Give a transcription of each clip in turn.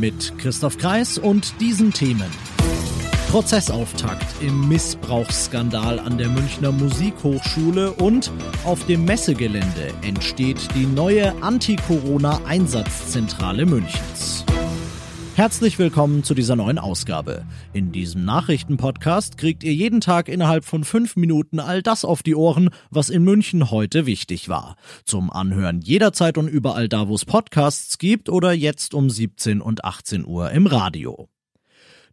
Mit Christoph Kreis und diesen Themen. Prozessauftakt im Missbrauchsskandal an der Münchner Musikhochschule und auf dem Messegelände entsteht die neue Anti-Corona-Einsatzzentrale Münchens. Herzlich willkommen zu dieser neuen Ausgabe. In diesem Nachrichtenpodcast kriegt ihr jeden Tag innerhalb von fünf Minuten all das auf die Ohren, was in München heute wichtig war. Zum Anhören jederzeit und überall da, wo es Podcasts gibt oder jetzt um 17 und 18 Uhr im Radio.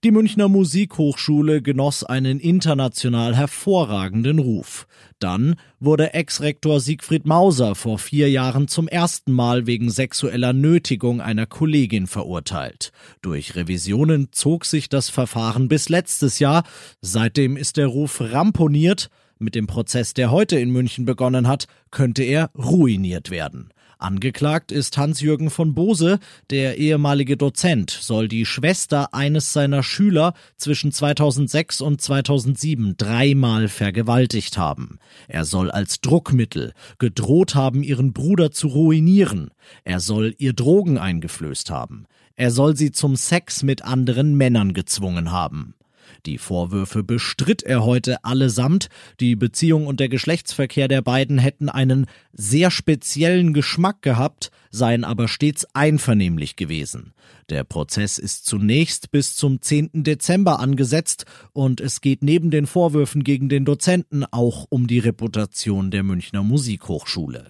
Die Münchner Musikhochschule genoss einen international hervorragenden Ruf. Dann wurde Ex-Rektor Siegfried Mauser vor vier Jahren zum ersten Mal wegen sexueller Nötigung einer Kollegin verurteilt. Durch Revisionen zog sich das Verfahren bis letztes Jahr. Seitdem ist der Ruf ramponiert. Mit dem Prozess, der heute in München begonnen hat, könnte er ruiniert werden. Angeklagt ist Hans-Jürgen von Bose, der ehemalige Dozent, soll die Schwester eines seiner Schüler zwischen 2006 und 2007 dreimal vergewaltigt haben. Er soll als Druckmittel gedroht haben, ihren Bruder zu ruinieren. Er soll ihr Drogen eingeflößt haben. Er soll sie zum Sex mit anderen Männern gezwungen haben. Die Vorwürfe bestritt er heute allesamt. Die Beziehung und der Geschlechtsverkehr der beiden hätten einen sehr speziellen Geschmack gehabt, seien aber stets einvernehmlich gewesen. Der Prozess ist zunächst bis zum 10. Dezember angesetzt und es geht neben den Vorwürfen gegen den Dozenten auch um die Reputation der Münchner Musikhochschule.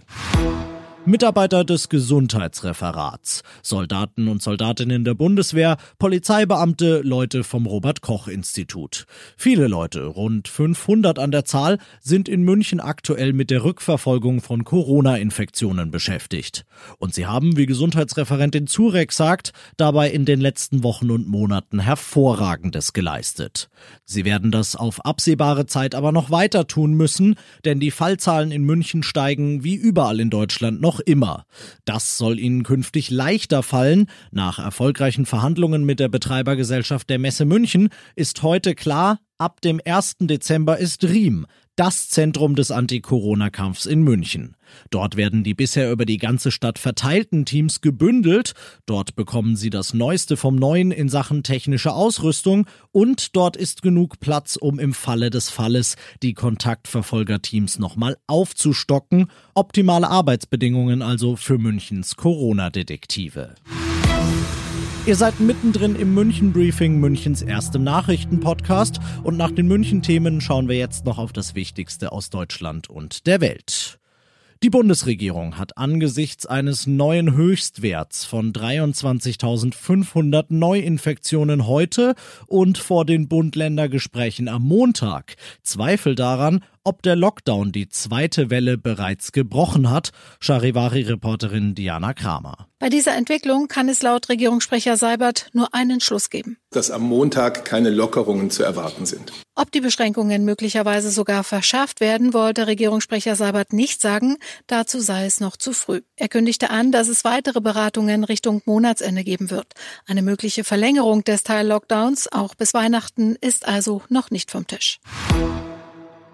Mitarbeiter des Gesundheitsreferats, Soldaten und Soldatinnen der Bundeswehr, Polizeibeamte, Leute vom Robert Koch Institut. Viele Leute, rund 500 an der Zahl, sind in München aktuell mit der Rückverfolgung von Corona-Infektionen beschäftigt. Und sie haben, wie Gesundheitsreferentin Zurek sagt, dabei in den letzten Wochen und Monaten hervorragendes geleistet. Sie werden das auf absehbare Zeit aber noch weiter tun müssen, denn die Fallzahlen in München steigen wie überall in Deutschland noch noch immer. Das soll ihnen künftig leichter fallen. Nach erfolgreichen Verhandlungen mit der Betreibergesellschaft der Messe München ist heute klar, ab dem 1. Dezember ist Riem das Zentrum des Anti-Corona-Kampfs in München. Dort werden die bisher über die ganze Stadt verteilten Teams gebündelt, dort bekommen sie das Neueste vom Neuen in Sachen technische Ausrüstung und dort ist genug Platz, um im Falle des Falles die Kontaktverfolgerteams nochmal aufzustocken. Optimale Arbeitsbedingungen also für Münchens Corona-Detektive. Ihr seid mittendrin im München Briefing, Münchens erstem Nachrichtenpodcast. Und nach den München-Themen schauen wir jetzt noch auf das Wichtigste aus Deutschland und der Welt. Die Bundesregierung hat angesichts eines neuen Höchstwerts von 23.500 Neuinfektionen heute und vor den Bund-Länder-Gesprächen am Montag Zweifel daran, ob der Lockdown die zweite Welle bereits gebrochen hat, Charivari-Reporterin Diana Kramer. Bei dieser Entwicklung kann es laut Regierungssprecher Seibert nur einen Schluss geben. Dass am Montag keine Lockerungen zu erwarten sind. Ob die Beschränkungen möglicherweise sogar verschärft werden, wollte Regierungssprecher Seibert nicht sagen. Dazu sei es noch zu früh. Er kündigte an, dass es weitere Beratungen Richtung Monatsende geben wird. Eine mögliche Verlängerung des Teil-Lockdowns, auch bis Weihnachten, ist also noch nicht vom Tisch.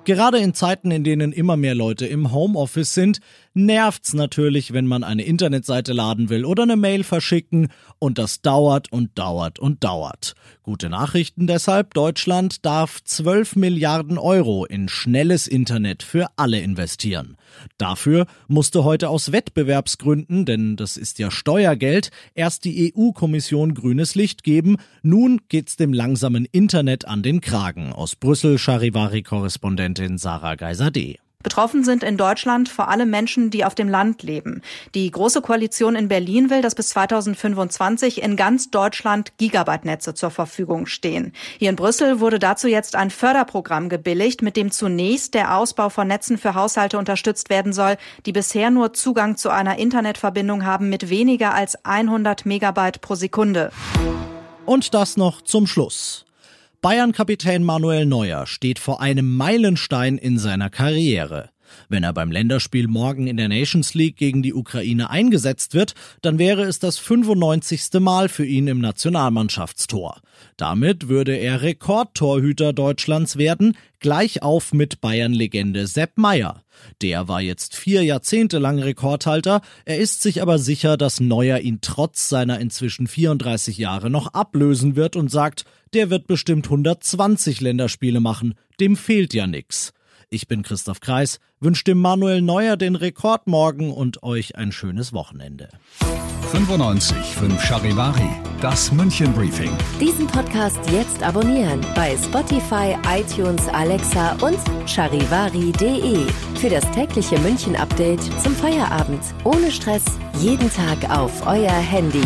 Gerade in Zeiten, in denen immer mehr Leute im Homeoffice sind, nervt's natürlich, wenn man eine Internetseite laden will oder eine Mail verschicken und das dauert und dauert und dauert. Gute Nachrichten deshalb, Deutschland darf 12 Milliarden Euro in schnelles Internet für alle investieren. Dafür musste heute aus Wettbewerbsgründen, denn das ist ja Steuergeld, erst die EU-Kommission grünes Licht geben. Nun geht's dem langsamen Internet an den Kragen. Aus Brüssel Charivari-Korrespondentin Sarah Geiser-D. Betroffen sind in Deutschland vor allem Menschen, die auf dem Land leben. Die Große Koalition in Berlin will, dass bis 2025 in ganz Deutschland Gigabyte-Netze zur Verfügung stehen. Hier in Brüssel wurde dazu jetzt ein Förderprogramm gebilligt, mit dem zunächst der Ausbau von Netzen für Haushalte unterstützt werden soll, die bisher nur Zugang zu einer Internetverbindung haben mit weniger als 100 Megabyte pro Sekunde. Und das noch zum Schluss. Bayern-Kapitän Manuel Neuer steht vor einem Meilenstein in seiner Karriere. Wenn er beim Länderspiel morgen in der Nations League gegen die Ukraine eingesetzt wird, dann wäre es das 95. Mal für ihn im Nationalmannschaftstor. Damit würde er Rekordtorhüter Deutschlands werden, gleich auf mit Bayern-Legende Sepp Meyer. Der war jetzt vier Jahrzehnte lang Rekordhalter, er ist sich aber sicher, dass Neuer ihn trotz seiner inzwischen 34 Jahre noch ablösen wird und sagt, der wird bestimmt 120 Länderspiele machen, dem fehlt ja nix. Ich bin Christoph Kreis, wünsche dem Manuel Neuer den Rekord morgen und euch ein schönes Wochenende. 95 5 Charivari, das München Briefing. Diesen Podcast jetzt abonnieren bei Spotify, iTunes, Alexa und charivari.de. Für das tägliche München Update zum Feierabend. Ohne Stress, jeden Tag auf euer Handy.